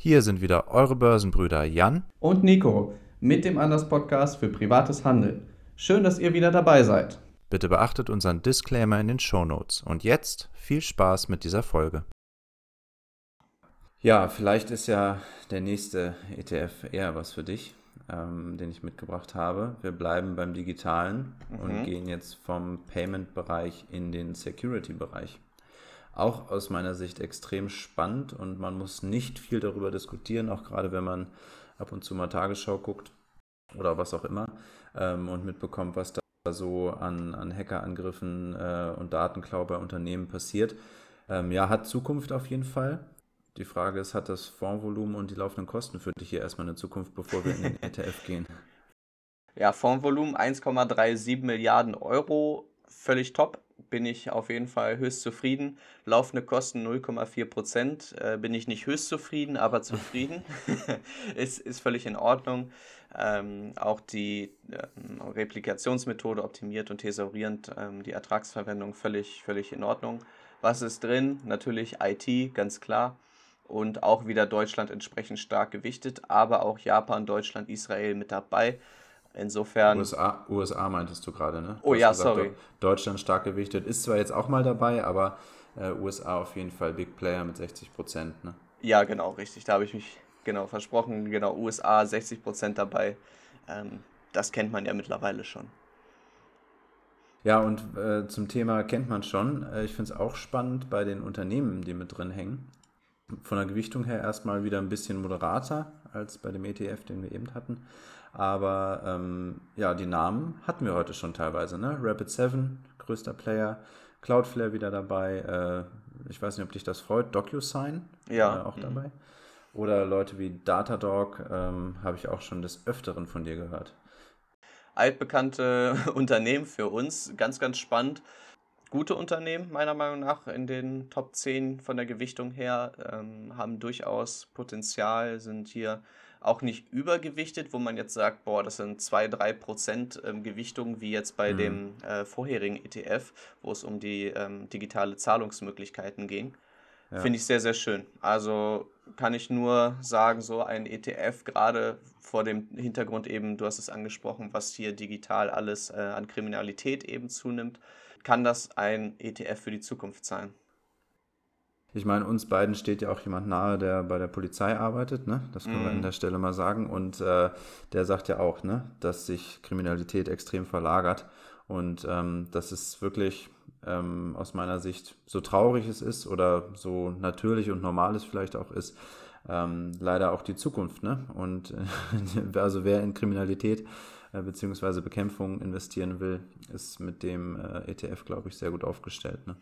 Hier sind wieder eure Börsenbrüder Jan und Nico mit dem Anders Podcast für privates Handeln. Schön, dass ihr wieder dabei seid. Bitte beachtet unseren Disclaimer in den Show Notes. Und jetzt viel Spaß mit dieser Folge. Ja, vielleicht ist ja der nächste ETF eher was für dich, ähm, den ich mitgebracht habe. Wir bleiben beim Digitalen mhm. und gehen jetzt vom Payment-Bereich in den Security-Bereich auch aus meiner Sicht extrem spannend und man muss nicht viel darüber diskutieren, auch gerade wenn man ab und zu mal Tagesschau guckt oder was auch immer ähm, und mitbekommt, was da so an, an Hackerangriffen äh, und Datenklau bei Unternehmen passiert. Ähm, ja, hat Zukunft auf jeden Fall. Die Frage ist, hat das Fondsvolumen und die laufenden Kosten für dich hier erstmal eine Zukunft, bevor wir in den ETF gehen? Ja, Fondsvolumen 1,37 Milliarden Euro, völlig top bin ich auf jeden Fall höchst zufrieden. Laufende Kosten 0,4 Prozent äh, bin ich nicht höchst zufrieden, aber zufrieden. ist, ist völlig in Ordnung. Ähm, auch die ähm, Replikationsmethode optimiert und thesaurierend, ähm, die Ertragsverwendung völlig, völlig in Ordnung. Was ist drin? Natürlich IT, ganz klar. Und auch wieder Deutschland entsprechend stark gewichtet, aber auch Japan, Deutschland, Israel mit dabei. Insofern. USA, USA meintest du gerade, ne? Du oh ja, gesagt, sorry. Deutschland stark gewichtet. Ist zwar jetzt auch mal dabei, aber äh, USA auf jeden Fall Big Player mit 60 Prozent, ne? Ja, genau, richtig. Da habe ich mich genau versprochen. Genau, USA 60 Prozent dabei. Ähm, das kennt man ja mittlerweile schon. Ja, und äh, zum Thema kennt man schon. Äh, ich finde es auch spannend bei den Unternehmen, die mit drin hängen. Von der Gewichtung her erstmal wieder ein bisschen moderater als bei dem ETF, den wir eben hatten. Aber ähm, ja, die Namen hatten wir heute schon teilweise. Ne? Rapid 7, größter Player, Cloudflare wieder dabei. Äh, ich weiß nicht, ob dich das freut. DocuSign ja. Äh, auch mhm. dabei. Oder Leute wie Datadog ähm, habe ich auch schon des Öfteren von dir gehört. Altbekannte Unternehmen für uns, ganz, ganz spannend. Gute Unternehmen, meiner Meinung nach, in den Top 10 von der Gewichtung her, ähm, haben durchaus Potenzial, sind hier auch nicht übergewichtet, wo man jetzt sagt, boah, das sind 2-3% ähm, Gewichtung, wie jetzt bei mhm. dem äh, vorherigen ETF, wo es um die ähm, digitale Zahlungsmöglichkeiten ging. Ja. Finde ich sehr, sehr schön. Also kann ich nur sagen, so ein ETF, gerade vor dem Hintergrund eben, du hast es angesprochen, was hier digital alles äh, an Kriminalität eben zunimmt, kann das ein ETF für die Zukunft sein. Ich meine, uns beiden steht ja auch jemand nahe, der bei der Polizei arbeitet, ne? Das können mm. wir an mhm. der Stelle mal sagen. Und äh, der sagt ja auch, ne, dass sich Kriminalität extrem verlagert. Und ähm, das ist wirklich ähm, aus meiner Sicht, so traurig es ist oder so natürlich und normal es vielleicht auch ist, ähm, leider auch die Zukunft. Ne? Und äh, also wer in Kriminalität äh, bzw. Bekämpfung investieren will, ist mit dem äh, ETF, glaube ich, sehr gut aufgestellt. Ne?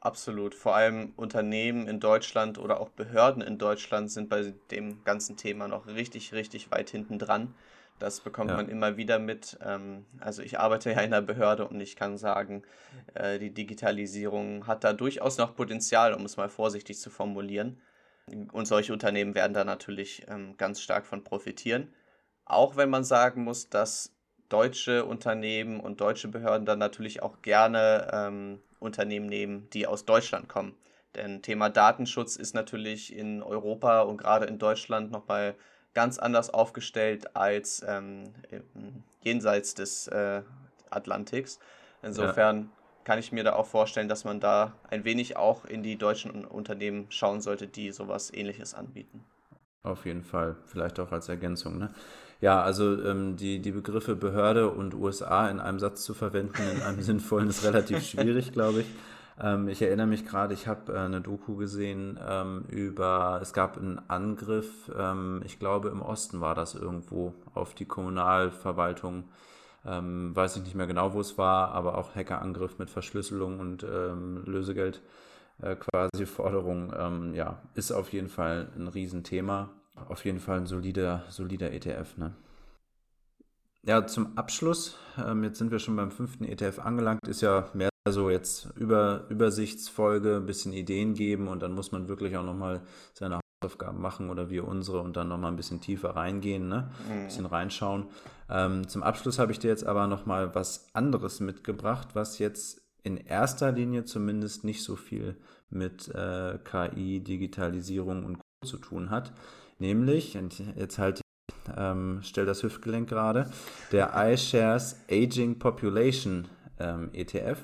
Absolut. Vor allem Unternehmen in Deutschland oder auch Behörden in Deutschland sind bei dem ganzen Thema noch richtig, richtig weit hinten dran. Das bekommt ja. man immer wieder mit. Ähm, also ich arbeite ja in einer Behörde und ich kann sagen, äh, die Digitalisierung hat da durchaus noch Potenzial, um es mal vorsichtig zu formulieren. Und solche Unternehmen werden da natürlich ähm, ganz stark von profitieren. Auch wenn man sagen muss, dass deutsche Unternehmen und deutsche Behörden dann natürlich auch gerne ähm, Unternehmen nehmen, die aus Deutschland kommen. Denn Thema Datenschutz ist natürlich in Europa und gerade in Deutschland nochmal ganz anders aufgestellt als ähm, jenseits des äh, Atlantiks. Insofern ja. kann ich mir da auch vorstellen, dass man da ein wenig auch in die deutschen Unternehmen schauen sollte, die sowas ähnliches anbieten. Auf jeden Fall, vielleicht auch als Ergänzung. Ne? Ja, also ähm, die, die Begriffe Behörde und USA in einem Satz zu verwenden, in einem sinnvollen, ist relativ schwierig, glaube ich. Ähm, ich erinnere mich gerade, ich habe äh, eine Doku gesehen ähm, über, es gab einen Angriff, ähm, ich glaube im Osten war das irgendwo, auf die Kommunalverwaltung. Ähm, weiß ich nicht mehr genau, wo es war, aber auch Hackerangriff mit Verschlüsselung und ähm, Lösegeld äh, quasi Forderung. ja, ist auf jeden Fall ein Riesenthema auf jeden Fall ein solider, solider ETF. Ne? Ja, zum Abschluss, ähm, jetzt sind wir schon beim fünften ETF angelangt, ist ja mehr so jetzt über, Übersichtsfolge, ein bisschen Ideen geben und dann muss man wirklich auch nochmal seine Hausaufgaben machen oder wir unsere und dann nochmal ein bisschen tiefer reingehen, ne? ein bisschen mhm. reinschauen. Ähm, zum Abschluss habe ich dir jetzt aber nochmal was anderes mitgebracht, was jetzt in erster Linie zumindest nicht so viel mit äh, KI, Digitalisierung und Co. zu tun hat. Nämlich, und jetzt halt, ähm, stell das Hüftgelenk gerade, der iShares Aging Population ähm, ETF.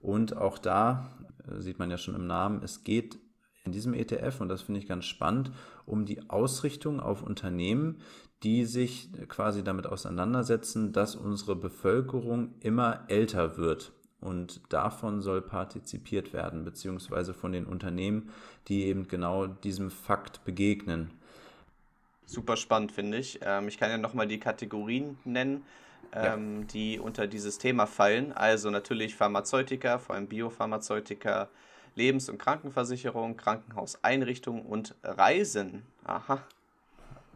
Und auch da äh, sieht man ja schon im Namen, es geht in diesem ETF, und das finde ich ganz spannend, um die Ausrichtung auf Unternehmen, die sich quasi damit auseinandersetzen, dass unsere Bevölkerung immer älter wird. Und davon soll partizipiert werden, beziehungsweise von den Unternehmen, die eben genau diesem Fakt begegnen. Super spannend, finde ich. Ähm, ich kann ja nochmal die Kategorien nennen, ähm, ja. die unter dieses Thema fallen. Also natürlich Pharmazeutika, vor allem Biopharmazeutika, Lebens- und Krankenversicherung, Krankenhauseinrichtungen und Reisen. Aha.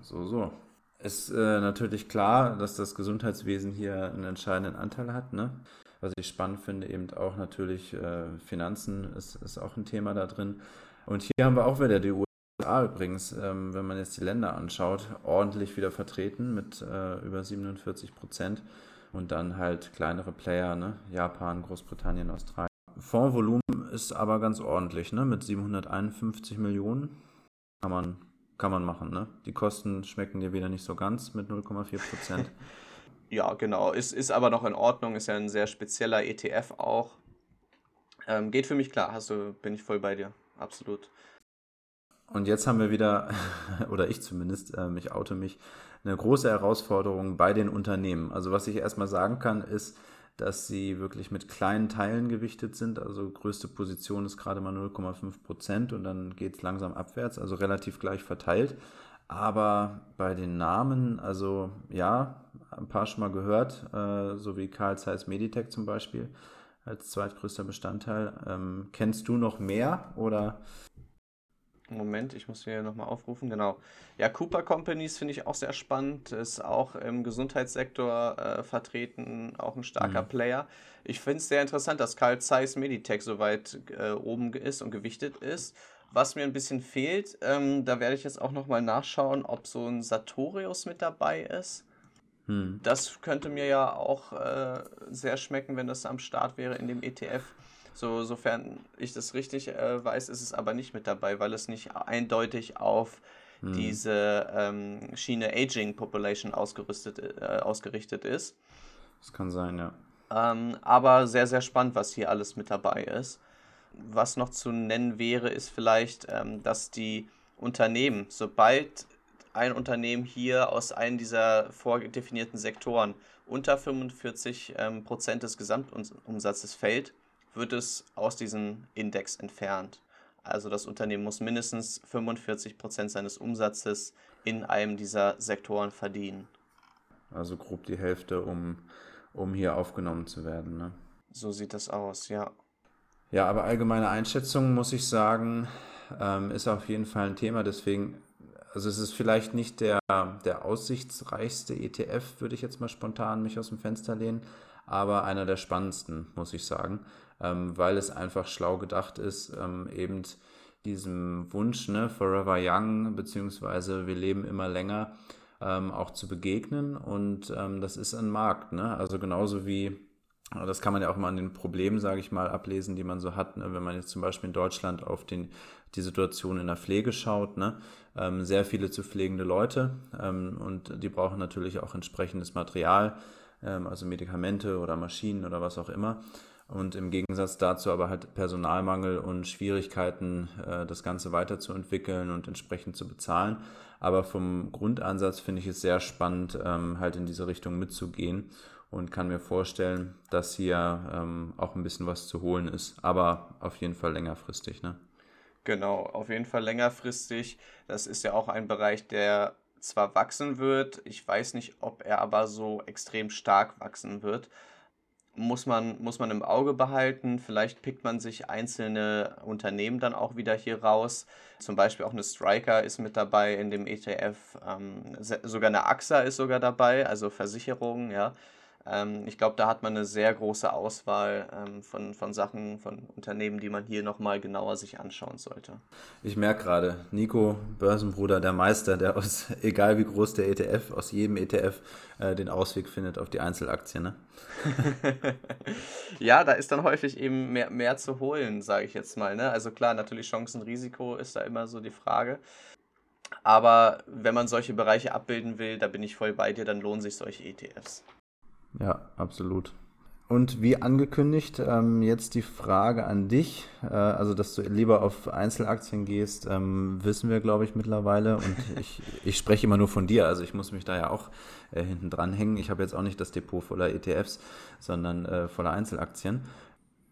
So, so. Ist äh, natürlich klar, dass das Gesundheitswesen hier einen entscheidenden Anteil hat. Ne? Was ich spannend finde, eben auch natürlich äh, Finanzen ist, ist auch ein Thema da drin. Und hier haben wir auch wieder die übrigens, ähm, wenn man jetzt die Länder anschaut, ordentlich wieder vertreten mit äh, über 47 Prozent. Und dann halt kleinere Player, ne? Japan, Großbritannien, Australien. Fondsvolumen ist aber ganz ordentlich, ne? Mit 751 Millionen kann man, kann man machen, ne? Die Kosten schmecken dir wieder nicht so ganz mit 0,4 Prozent. ja, genau. Ist, ist aber noch in Ordnung, ist ja ein sehr spezieller ETF auch. Ähm, geht für mich klar, hast du, bin ich voll bei dir. Absolut. Und jetzt haben wir wieder, oder ich zumindest, äh, ich oute mich, eine große Herausforderung bei den Unternehmen. Also was ich erstmal sagen kann, ist, dass sie wirklich mit kleinen Teilen gewichtet sind. Also größte Position ist gerade mal 0,5 Prozent und dann geht es langsam abwärts, also relativ gleich verteilt. Aber bei den Namen, also ja, ein paar schon mal gehört, äh, so wie Carl Zeiss Meditech zum Beispiel als zweitgrößter Bestandteil. Ähm, kennst du noch mehr oder Moment, ich muss hier nochmal aufrufen. Genau. Ja, Cooper Companies finde ich auch sehr spannend. Ist auch im Gesundheitssektor äh, vertreten, auch ein starker mhm. Player. Ich finde es sehr interessant, dass Carl Zeiss Meditech so weit äh, oben ist und gewichtet ist. Was mir ein bisschen fehlt, ähm, da werde ich jetzt auch nochmal nachschauen, ob so ein Sartorius mit dabei ist. Hm. Das könnte mir ja auch äh, sehr schmecken, wenn das am Start wäre in dem ETF. So, sofern ich das richtig äh, weiß, ist es aber nicht mit dabei, weil es nicht eindeutig auf hm. diese ähm, Schiene Aging Population ausgerüstet, äh, ausgerichtet ist. Das kann sein, ja. Ähm, aber sehr, sehr spannend, was hier alles mit dabei ist. Was noch zu nennen wäre, ist vielleicht, ähm, dass die Unternehmen, sobald ein Unternehmen hier aus einem dieser vordefinierten Sektoren unter 45 ähm, Prozent des Gesamtumsatzes fällt, wird es aus diesem Index entfernt. Also das Unternehmen muss mindestens 45 Prozent seines Umsatzes in einem dieser Sektoren verdienen. Also grob die Hälfte, um, um hier aufgenommen zu werden. Ne? So sieht das aus, ja. Ja, aber allgemeine Einschätzung, muss ich sagen, ähm, ist auf jeden Fall ein Thema. Deswegen, also es ist vielleicht nicht der, der aussichtsreichste ETF, würde ich jetzt mal spontan mich aus dem Fenster lehnen, aber einer der spannendsten, muss ich sagen ähm, weil es einfach schlau gedacht ist, ähm, eben diesem Wunsch, ne, Forever Young, beziehungsweise wir leben immer länger, ähm, auch zu begegnen. Und ähm, das ist ein Markt, ne? Also genauso wie, das kann man ja auch mal an den Problemen, sage ich mal, ablesen, die man so hat, ne? wenn man jetzt zum Beispiel in Deutschland auf den, die Situation in der Pflege schaut, ne? Ähm, sehr viele zu pflegende Leute ähm, und die brauchen natürlich auch entsprechendes Material, also Medikamente oder Maschinen oder was auch immer und im Gegensatz dazu aber halt Personalmangel und Schwierigkeiten, äh, das Ganze weiterzuentwickeln und entsprechend zu bezahlen. Aber vom Grundansatz finde ich es sehr spannend, ähm, halt in diese Richtung mitzugehen und kann mir vorstellen, dass hier ähm, auch ein bisschen was zu holen ist, aber auf jeden Fall längerfristig. Ne? Genau, auf jeden Fall längerfristig. Das ist ja auch ein Bereich, der zwar wachsen wird, ich weiß nicht, ob er aber so extrem stark wachsen wird muss man, muss man im Auge behalten. Vielleicht pickt man sich einzelne Unternehmen dann auch wieder hier raus. Zum Beispiel auch eine Striker ist mit dabei in dem ETF. Ähm, sogar eine AXA ist sogar dabei, also Versicherungen, ja. Ähm, ich glaube, da hat man eine sehr große Auswahl ähm, von, von Sachen, von Unternehmen, die man hier nochmal genauer sich anschauen sollte. Ich merke gerade, Nico, Börsenbruder, der Meister, der aus, egal wie groß der ETF, aus jedem ETF äh, den Ausweg findet auf die Einzelaktien. Ne? ja, da ist dann häufig eben mehr, mehr zu holen, sage ich jetzt mal. Ne? Also klar, natürlich Chancen, Risiko ist da immer so die Frage. Aber wenn man solche Bereiche abbilden will, da bin ich voll bei dir, dann lohnen sich solche ETFs. Ja, absolut. Und wie angekündigt, ähm, jetzt die Frage an dich. Äh, also, dass du lieber auf Einzelaktien gehst, ähm, wissen wir, glaube ich, mittlerweile. Und ich, ich spreche immer nur von dir. Also, ich muss mich da ja auch äh, hinten dran hängen. Ich habe jetzt auch nicht das Depot voller ETFs, sondern äh, voller Einzelaktien.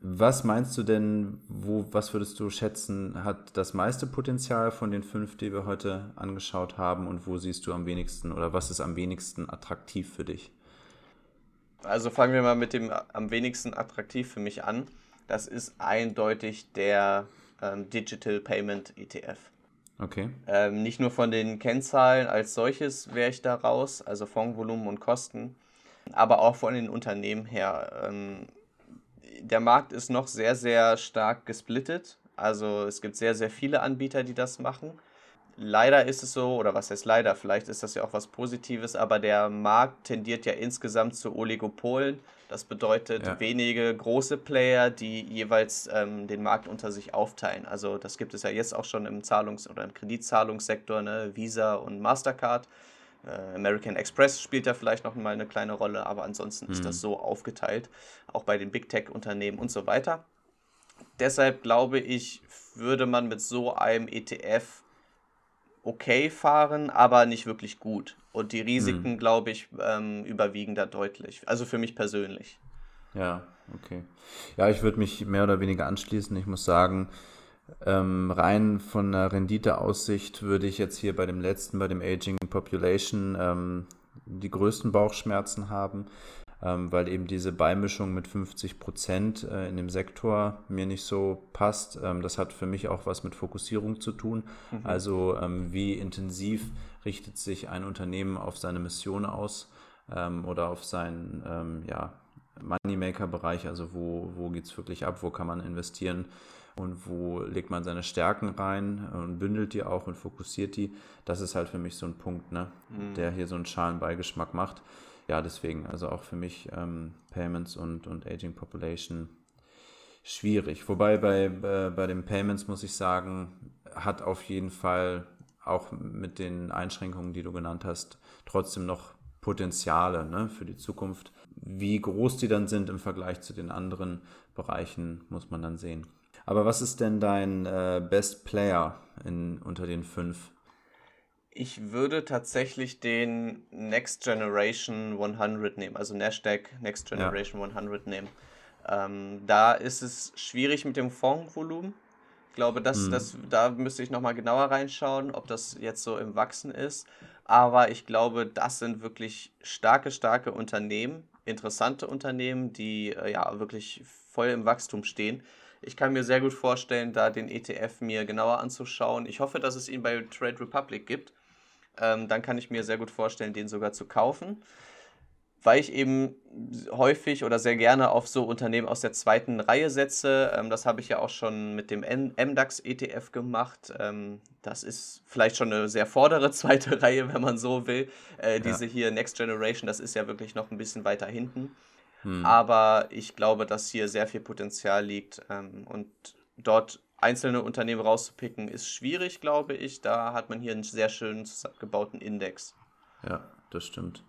Was meinst du denn, wo, was würdest du schätzen, hat das meiste Potenzial von den fünf, die wir heute angeschaut haben? Und wo siehst du am wenigsten oder was ist am wenigsten attraktiv für dich? Also fangen wir mal mit dem am wenigsten attraktiv für mich an. Das ist eindeutig der ähm, Digital Payment ETF. Okay. Ähm, nicht nur von den Kennzahlen als solches wäre ich da raus, also Fondsvolumen und Kosten, aber auch von den Unternehmen her. Ähm, der Markt ist noch sehr, sehr stark gesplittet. Also es gibt sehr, sehr viele Anbieter, die das machen leider ist es so, oder was heißt leider, vielleicht ist das ja auch was Positives, aber der Markt tendiert ja insgesamt zu Oligopolen. Das bedeutet ja. wenige große Player, die jeweils ähm, den Markt unter sich aufteilen. Also das gibt es ja jetzt auch schon im Zahlungs- oder im Kreditzahlungssektor, ne? Visa und Mastercard. Äh, American Express spielt da vielleicht noch mal eine kleine Rolle, aber ansonsten mhm. ist das mhm. so aufgeteilt, auch bei den Big Tech-Unternehmen und so weiter. Deshalb glaube ich, würde man mit so einem ETF okay fahren, aber nicht wirklich gut. Und die Risiken, hm. glaube ich, ähm, überwiegen da deutlich. Also für mich persönlich. Ja, okay. Ja, ich würde mich mehr oder weniger anschließen. Ich muss sagen, ähm, rein von der Renditeaussicht würde ich jetzt hier bei dem letzten, bei dem Aging Population, ähm, die größten Bauchschmerzen haben weil eben diese Beimischung mit 50 Prozent äh, in dem Sektor mir nicht so passt. Ähm, das hat für mich auch was mit Fokussierung zu tun. Mhm. Also ähm, wie intensiv richtet sich ein Unternehmen auf seine Mission aus ähm, oder auf seinen ähm, ja, Moneymaker-Bereich, also wo, wo geht es wirklich ab, wo kann man investieren und wo legt man seine Stärken rein und bündelt die auch und fokussiert die. Das ist halt für mich so ein Punkt, ne, mhm. der hier so einen schalen Beigeschmack macht ja, deswegen, also auch für mich ähm, Payments und, und Aging Population schwierig. Wobei bei, äh, bei den Payments muss ich sagen, hat auf jeden Fall auch mit den Einschränkungen, die du genannt hast, trotzdem noch Potenziale ne, für die Zukunft. Wie groß die dann sind im Vergleich zu den anderen Bereichen, muss man dann sehen. Aber was ist denn dein äh, Best Player in, unter den fünf ich würde tatsächlich den Next Generation 100 nehmen, also Nasdaq Next Generation ja. 100 nehmen. Ähm, da ist es schwierig mit dem Fondsvolumen. Ich glaube, das, mhm. das, da müsste ich nochmal genauer reinschauen, ob das jetzt so im Wachsen ist. Aber ich glaube, das sind wirklich starke, starke Unternehmen, interessante Unternehmen, die äh, ja wirklich voll im Wachstum stehen. Ich kann mir sehr gut vorstellen, da den ETF mir genauer anzuschauen. Ich hoffe, dass es ihn bei Trade Republic gibt ähm, dann kann ich mir sehr gut vorstellen, den sogar zu kaufen. Weil ich eben häufig oder sehr gerne auf so Unternehmen aus der zweiten Reihe setze. Ähm, das habe ich ja auch schon mit dem MDAX ETF gemacht. Ähm, das ist vielleicht schon eine sehr vordere zweite Reihe, wenn man so will. Äh, ja. Diese hier Next Generation, das ist ja wirklich noch ein bisschen weiter hinten. Hm. Aber ich glaube, dass hier sehr viel Potenzial liegt ähm, und dort einzelne Unternehmen rauszupicken, ist schwierig, glaube ich. Da hat man hier einen sehr schönen gebauten Index. Ja, das stimmt.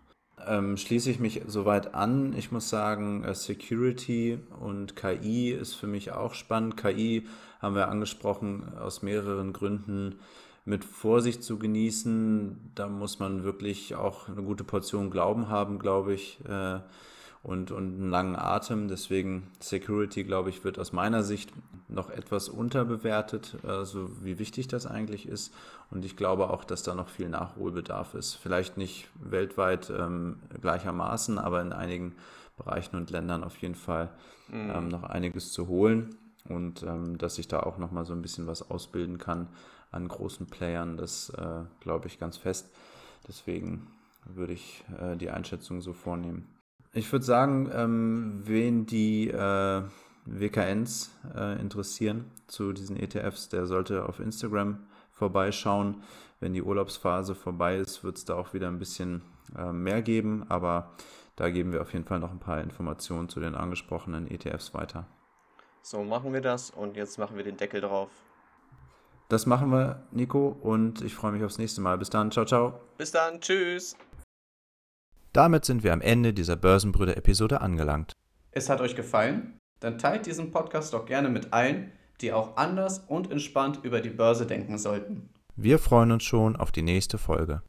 Ähm, schließe ich mich soweit an. Ich muss sagen, äh, Security und KI ist für mich auch spannend. KI haben wir angesprochen aus mehreren Gründen mit Vorsicht zu genießen. Da muss man wirklich auch eine gute Portion Glauben haben, glaube ich. Äh, und, und einen langen Atem. Deswegen Security, glaube ich, wird aus meiner Sicht noch etwas unterbewertet, also wie wichtig das eigentlich ist. Und ich glaube auch, dass da noch viel Nachholbedarf ist. Vielleicht nicht weltweit ähm, gleichermaßen, aber in einigen Bereichen und Ländern auf jeden Fall mhm. ähm, noch einiges zu holen. Und ähm, dass ich da auch noch mal so ein bisschen was ausbilden kann an großen Playern, das äh, glaube ich ganz fest. Deswegen würde ich äh, die Einschätzung so vornehmen. Ich würde sagen, ähm, wen die äh, WKNs äh, interessieren zu diesen ETFs, der sollte auf Instagram vorbeischauen. Wenn die Urlaubsphase vorbei ist, wird es da auch wieder ein bisschen äh, mehr geben, aber da geben wir auf jeden Fall noch ein paar Informationen zu den angesprochenen ETFs weiter. So machen wir das und jetzt machen wir den Deckel drauf. Das machen wir, Nico, und ich freue mich aufs nächste Mal. Bis dann, ciao, ciao. Bis dann, tschüss. Damit sind wir am Ende dieser Börsenbrüder-Episode angelangt. Es hat euch gefallen? Dann teilt diesen Podcast doch gerne mit allen, die auch anders und entspannt über die Börse denken sollten. Wir freuen uns schon auf die nächste Folge.